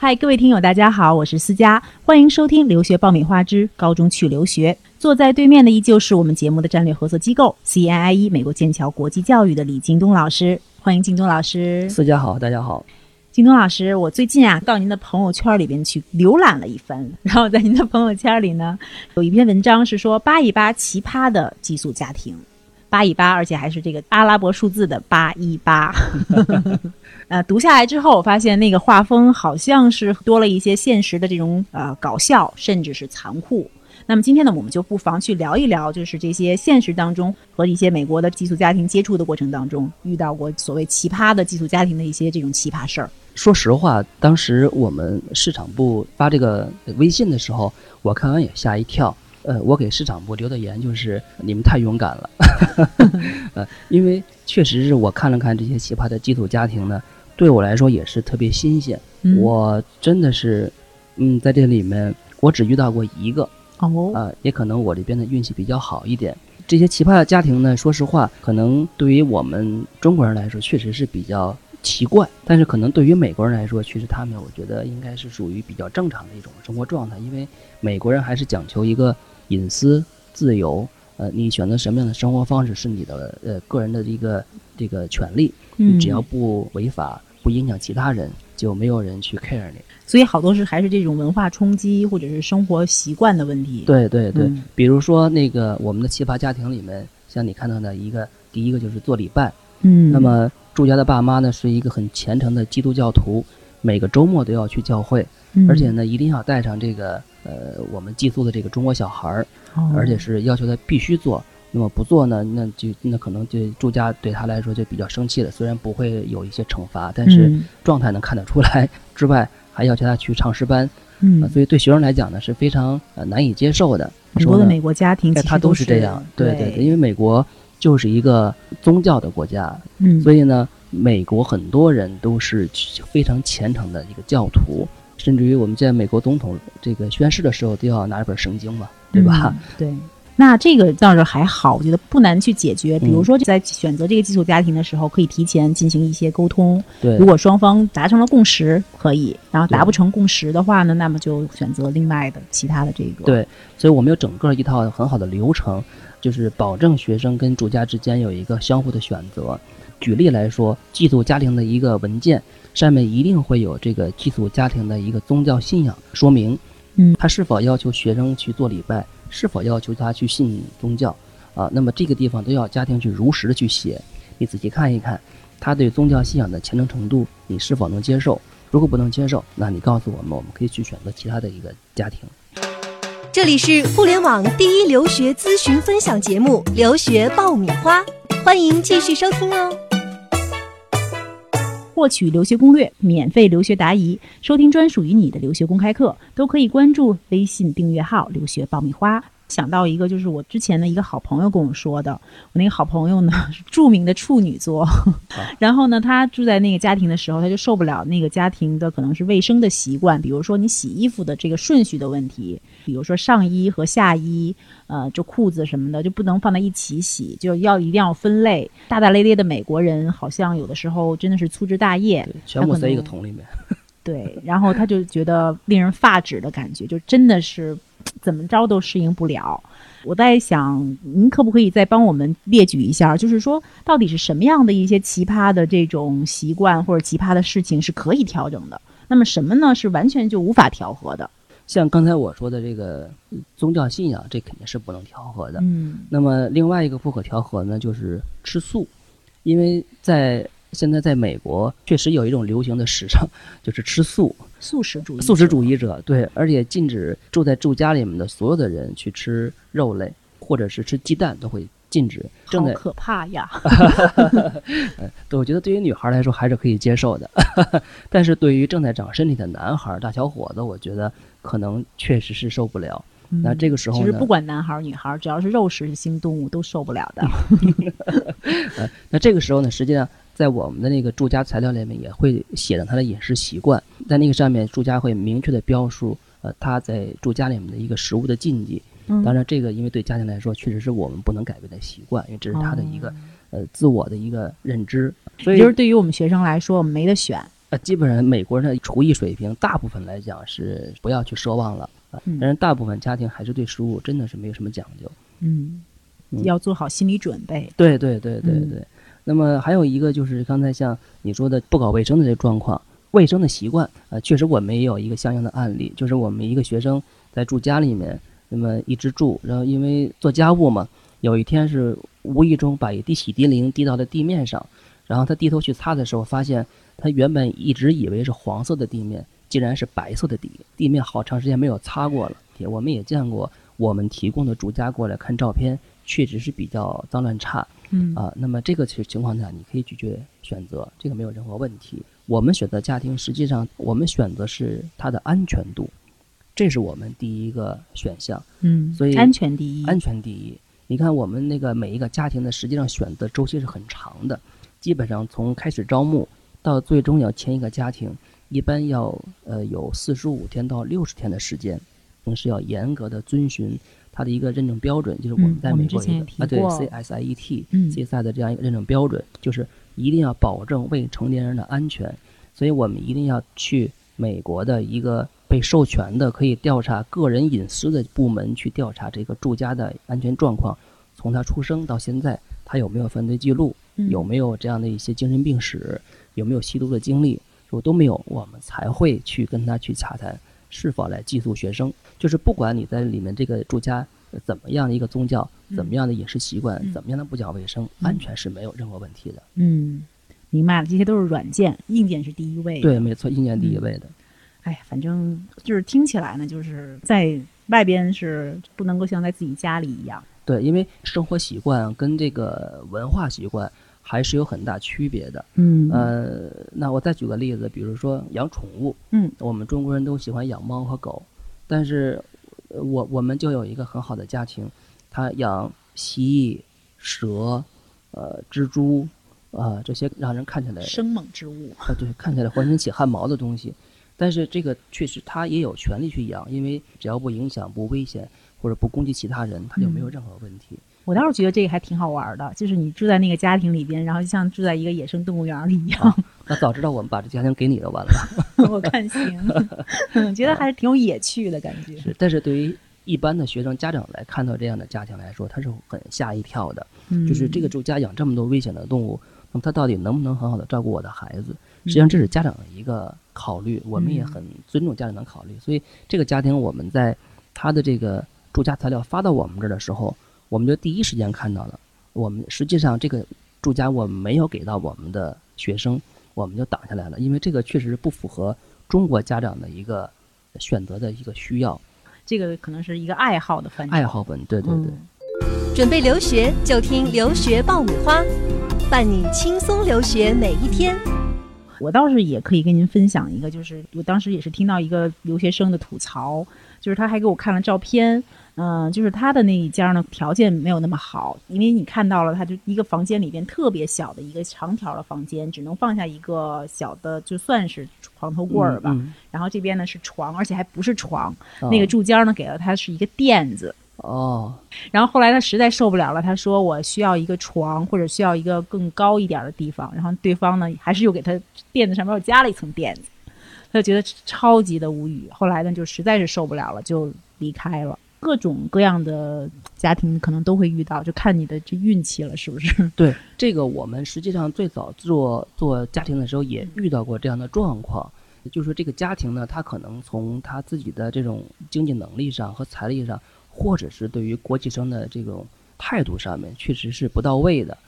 嗨，各位听友，大家好，我是思佳，欢迎收听《留学爆米花之高中去留学》。坐在对面的依旧是我们节目的战略合作机构 CNIE 美国剑桥国际教育的李京东老师，欢迎京东老师。思佳好，大家好。京东老师，我最近啊到您的朋友圈里边去浏览了一番，然后在您的朋友圈里呢，有一篇文章是说扒一扒奇葩的寄宿家庭，八一八，而且还是这个阿拉伯数字的八一八。呃，读下来之后，我发现那个画风好像是多了一些现实的这种呃搞笑，甚至是残酷。那么今天呢，我们就不妨去聊一聊，就是这些现实当中和一些美国的寄宿家庭接触的过程当中，遇到过所谓奇葩的寄宿家庭的一些这种奇葩事儿。说实话，当时我们市场部发这个微信的时候，我看完也吓一跳。呃，我给市场部留的言就是你们太勇敢了，呃，因为确实是我看了看这些奇葩的寄宿家庭呢，对我来说也是特别新鲜。我真的是，嗯，在这里面我只遇到过一个。哦，啊，也可能我这边的运气比较好一点。这些奇葩的家庭呢，说实话，可能对于我们中国人来说，确实是比较奇怪。但是可能对于美国人来说，其实他们我觉得应该是属于比较正常的一种生活状态。因为美国人还是讲求一个隐私、自由。呃，你选择什么样的生活方式是你的呃个人的一个这个权利。你只要不违法、不影响其他人，就没有人去 care 你。所以好多是还是这种文化冲击或者是生活习惯的问题。对对对，比如说那个我们的奇葩家庭里面，像你看到的一个，第一个就是做礼拜。嗯。那么住家的爸妈呢，是一个很虔诚的基督教徒，每个周末都要去教会，而且呢一定要带上这个呃我们寄宿的这个中国小孩儿，而且是要求他必须做。那么不做呢，那就那可能就住家对他来说就比较生气了。虽然不会有一些惩罚，但是状态能看得出来之外。还要求他去唱诗班，嗯，所以对学生来讲呢是非常呃难以接受的。很多的美国家庭，他都是这样，对对对，因为美国就是一个宗教的国家，嗯，所以呢，美国很多人都是非常虔诚的一个教徒，甚至于我们见美国总统这个宣誓的时候都要拿一本圣经嘛，对吧？对。那这个倒是还好，我觉得不难去解决。比如说，在选择这个寄宿家庭的时候，可以提前进行一些沟通。对，如果双方达成了共识，可以；然后达不成共识的话呢，那么就选择另外的其他的这个。对，所以我们有整个一套很好的流程，就是保证学生跟住家之间有一个相互的选择。举例来说，寄宿家庭的一个文件上面一定会有这个寄宿家庭的一个宗教信仰说明。嗯，他是否要求学生去做礼拜？是否要求他去信宗教，啊，那么这个地方都要家庭去如实的去写。你仔细看一看，他对宗教信仰的虔诚程度，你是否能接受？如果不能接受，那你告诉我们，我们可以去选择其他的一个家庭。这里是互联网第一留学咨询分享节目《留学爆米花》，欢迎继续收听哦。获取留学攻略、免费留学答疑、收听专属于你的留学公开课，都可以关注微信订阅号“留学爆米花”。想到一个，就是我之前的一个好朋友跟我说的。我那个好朋友呢是 著名的处女座，然后呢，他住在那个家庭的时候，他就受不了那个家庭的可能是卫生的习惯，比如说你洗衣服的这个顺序的问题，比如说上衣和下衣，呃，就裤子什么的就不能放在一起洗，就要一定要分类。大大咧咧的美国人好像有的时候真的是粗枝大叶，全部在一个桶里面。对，然后他就觉得令人发指的感觉，就真的是。怎么着都适应不了，我在想，您可不可以再帮我们列举一下，就是说，到底是什么样的一些奇葩的这种习惯或者奇葩的事情是可以调整的？那么什么呢？是完全就无法调和的？像刚才我说的这个宗教信仰，这肯定是不能调和的。嗯。那么另外一个不可调和呢，就是吃素，因为在。现在在美国确实有一种流行的时尚，就是吃素，素食主义，素食主义者对，而且禁止住在住家里面的所有的人去吃肉类，或者是吃鸡蛋都会禁止。好可怕呀！对，我觉得对于女孩来说还是可以接受的，但是对于正在长身体的男孩、大小伙子，我觉得可能确实是受不了。那这个时候呢，其实不管男孩女孩，只要是肉食性动物都受不了的。那这个时候呢，实际上在我们的那个住家材料里面也会写上他的饮食习惯，在那个上面住家会明确的标述，呃，他在住家里面的一个食物的禁忌。当然，这个因为对家庭来说，确实是我们不能改变的习惯，因为这是他的一个呃自我的一个认知。所以，就是对于我们学生来说，我们没得选。呃，基本上美国人的厨艺水平，大部分来讲是不要去奢望了啊。嗯但是大部分家庭还是对食物真的是没有什么讲究。嗯，嗯要做好心理准备。对对对对嗯对。那么还有一个就是刚才像你说的不搞卫生的这状况，卫生的习惯啊、确实我们也有一个相应的案例，就是我们一个学生在住家里面，那么一直住，然后因为做家务嘛，有一天是无意中把一滴洗涤灵滴到了地面上，然后他低头去擦的时候，发现他原本一直以为是黄色的地面，竟然是白色的底，地面好长时间没有擦过了。我们也见过我们提供的住家过来看照片，确实是比较脏乱差。嗯啊，那么这个情情况下，你可以拒绝选择，这个没有任何问题。我们选择家庭，实际上我们选择是它的安全度，这是我们第一个选项，嗯，所以安全第一。安全第一。你看我们那个每一个家庭的，实际上选择周期是很长的，基本上从开始招募到最终要签一个家庭，一般要呃有四十五天到六十天的时间，同时要严格的遵循它的一个认证标准，就是我们在美国啊对 CSIET 嗯 CSI 的这样一个认证标准，就是一定要保证未成年人的安全，所以我们一定要去美国的一个被授权的可以调查个人隐私的部门去调查这个住家的安全状况，从他出生到现在，他有没有犯罪记录，嗯。有没有这样的一些精神病史，有没有吸毒的经历，如果都没有，我们才会去跟他去洽谈是否来寄宿学生。就是不管你在里面这个住家呃怎么样的一个宗教，怎么样的饮食习惯，嗯怎么样的不讲卫生，嗯安全是没有任何问题的。嗯，明白了，这些都是软件，硬件是第一位的。对，没错，硬件第一嗯位的。哎，反正就是听起来呢，就是在外边是不能够像在自己家里一样。对，因为生活习惯跟这个文化习惯还是有很大区别的。嗯呃，那我再举个例子，比如说养宠物，嗯，我们中国人都喜欢养猫和狗，但是呃我我们就有一个很好的家庭，他养蜥蜴、蛇、呃蜘蛛，啊、这些让人看起来生猛之物。啊，对，看起来浑身起汗毛的东西，但是这个确实他也有权利去养，因为只要不影响、不危险或者不攻击其他人，他就没有嗯任何问题。我倒是觉得这个还挺好玩的，就是你住在那个家庭里边，然后就像住在一个野生动物园里一样。那早知道我们把这家庭给你了完了。我看行，嗯，觉得还是挺有野趣的感觉。是，但是对于一般的学生家长来看到这样的家庭来说，他是很吓一跳的。嗯就是这个住家养这么多危险的动物，那么他到底能不能很好的照顾我的孩子？实际上这是家长的一个考虑，我们也嗯很尊重家长的考虑。所以这个家庭我们在他的这个住家材料发到我们这儿的时候，我们就第一时间看到了。我们实际上这个住家我们没有给到我们的学生，我们就挡下来了，因为这个确实不符合中国家长的一个选择的一个需要这个可能是一个爱好的范畴。爱好本。对对对。嗯准备留学就听留学爆米花，伴你轻松留学每一天。我倒是也可以跟您分享一个，就是我当时也是听到一个留学生的吐槽，就是他还给我看了照片，嗯、就是他的那一家呢条件没有那么好，因为你看到了，他就一个房间里边特别小的一个长条的房间，只能放下一个小的，就算是床头柜儿吧。嗯然后这边呢是床，而且还不是床，嗯那个住家呢给了他是一个垫子。哦，然后后来他实在受不了了，他说我需要一个床，或者需要一个更高一点的地方。然后对方呢，还是又给他垫子上面又加了一层垫子，他就觉得超级的无语。后来呢，就实在是受不了了，就离开了。各种各样的家庭可能都会遇到，就看你的这运气了，是不是？对，这个我们实际上最早做做家庭的时候也遇到过这样的状况，就是说这个家庭呢，他可能从他自己的这种经济能力上和财力上，或者是对于国际生的这种态度上面，确实是不到位的。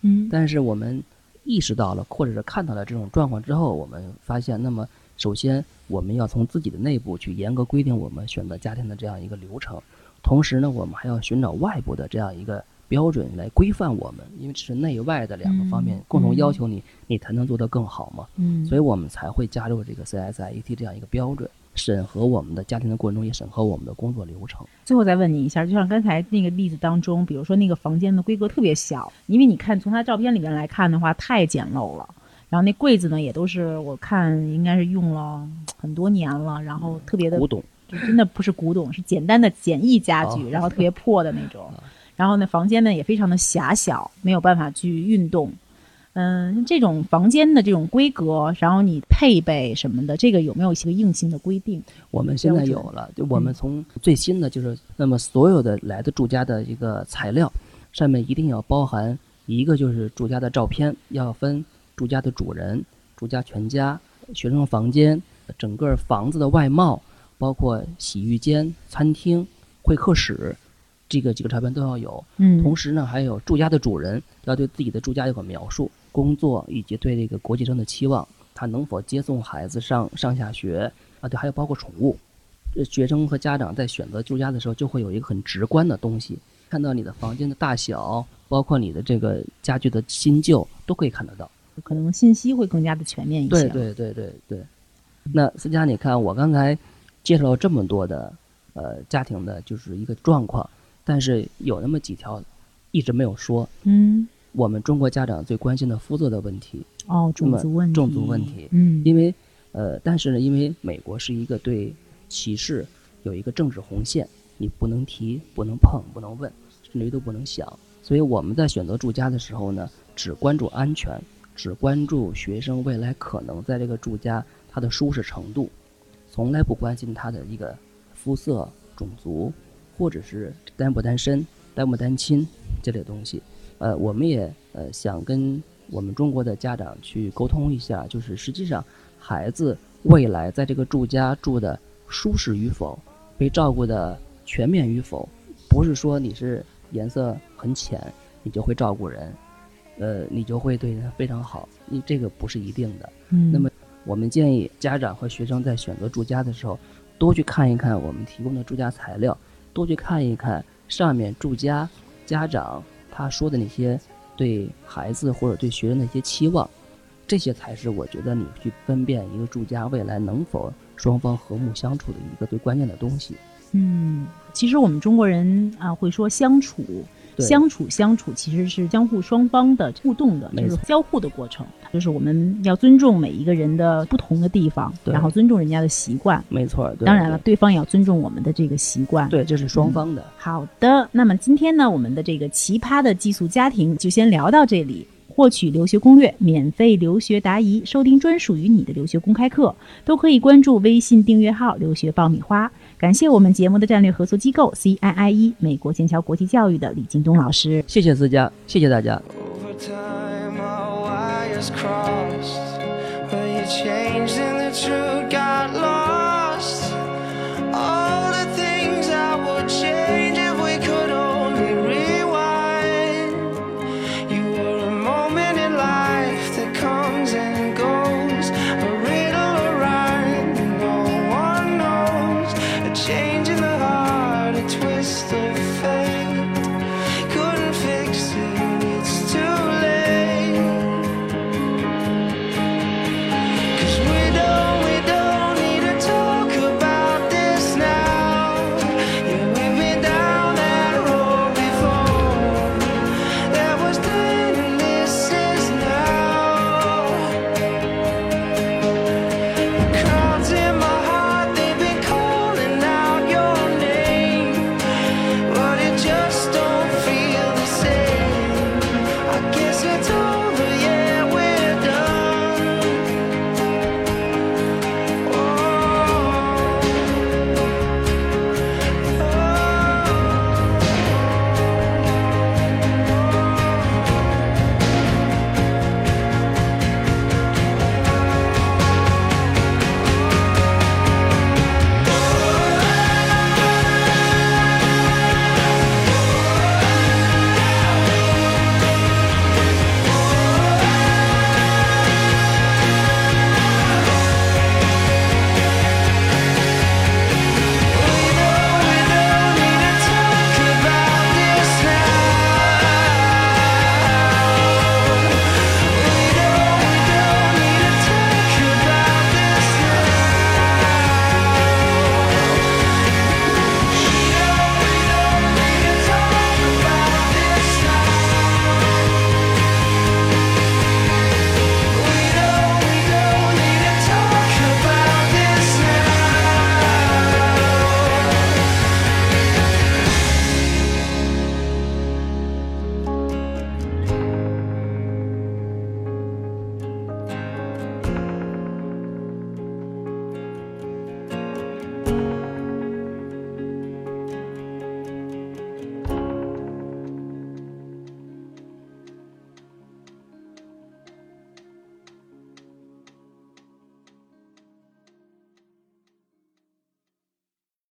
嗯但是我们意识到了，或者是看到了这种状况之后，我们发现，那么首先我们要从自己的内部去严格规定我们选择家庭的这样一个流程，同时呢，我们还要寻找外部的这样一个标准来规范我们，因为这是内外的两个方面嗯共同嗯要求你，你才能做得更好嘛。嗯，所以我们才会加入这个 CSIET 这样一个标准，审核我们的家庭的过程中也审核我们的工作流程。最后再问你一下，就像刚才那个例子当中，比如说那个房间的规格特别小，因为你看从他照片里面来看的话，太简陋了。然后那柜子呢，也都是我看应该是用了很多年了，然后特别的古董，就真的不是古董，是简单的简易家具，哦然后特别破的那种。然后呢，房间呢也非常的狭小，没有办法去运动。嗯，这种房间的这种规格，然后你配备什么的，这个有没有一些硬性的规定？我们现在有了，就我们从最新的就是，那么所有的来的住家的一个材料，上面一定要包含一个就是住家的照片，要分住家的主人、住家全家、学生房间、整个房子的外貌，包括洗浴间、餐厅、会客室，这个几个照片都要有。嗯，同时呢，还有住家的主人要对自己的住家有个描述。工作以及对这个国际生的期望，他能否接送孩子上上下学啊？对，还有包括宠物，学生和家长在选择住家的时候，就会有一个很直观的东西，看到你的房间的大小，包括你的这个家具的新旧，都可以看得到。可能信息会更加的全面一些。对对对对对。那思佳，你看我刚才介绍了这么多的呃家庭的，就是一个状况，但是有那么几条一直没有说。嗯。我们中国家长最关心的肤色的问题哦，种族问题，种族问题，嗯，因为呃，但是呢，因为美国是一个对歧视有一个政治红线，你不能提，不能碰，不能问，甚至于都不能想。所以我们在选择住家的时候呢，只关注安全，只关注学生未来可能在这个住家他的舒适程度，从来不关心他的一个肤色、种族，或者是单不单身、单不单亲这类东西。呃，我们也呃想跟我们中国的家长去沟通一下，就是实际上孩子未来在这个住家住的舒适与否，被照顾的全面与否，不是说你是颜色很浅，你就会照顾人，呃，你就会对他非常好，你这个不是一定的。嗯。那么我们建议家长和学生在选择住家的时候，多去看一看我们提供的住家材料，多去看一看上面住家家长。他说的那些对孩子或者对学生的一些期望，这些才是我觉得你去分辨一个住家未来能否双方和睦相处的一个最关键的东西。嗯，其实我们中国人啊会说相处。相处相处其实是相互双方的互动的，就是交互的过程。就是我们要尊重每一个人的不同的地方，然后尊重人家的习惯。没错，当然了，对方也要尊重我们的这个习惯。对，这是双方的。好的，那么今天呢，我们的这个奇葩的寄宿家庭就先聊到这里。获取留学攻略，免费留学答疑，收听专属于你的留学公开课，都可以关注微信订阅号“留学爆米花”。感谢我们节目的战略合作机构 CIIE 美国剑桥国际教育的李京东老师。谢谢思佳，谢谢大家。changing the heart, a twist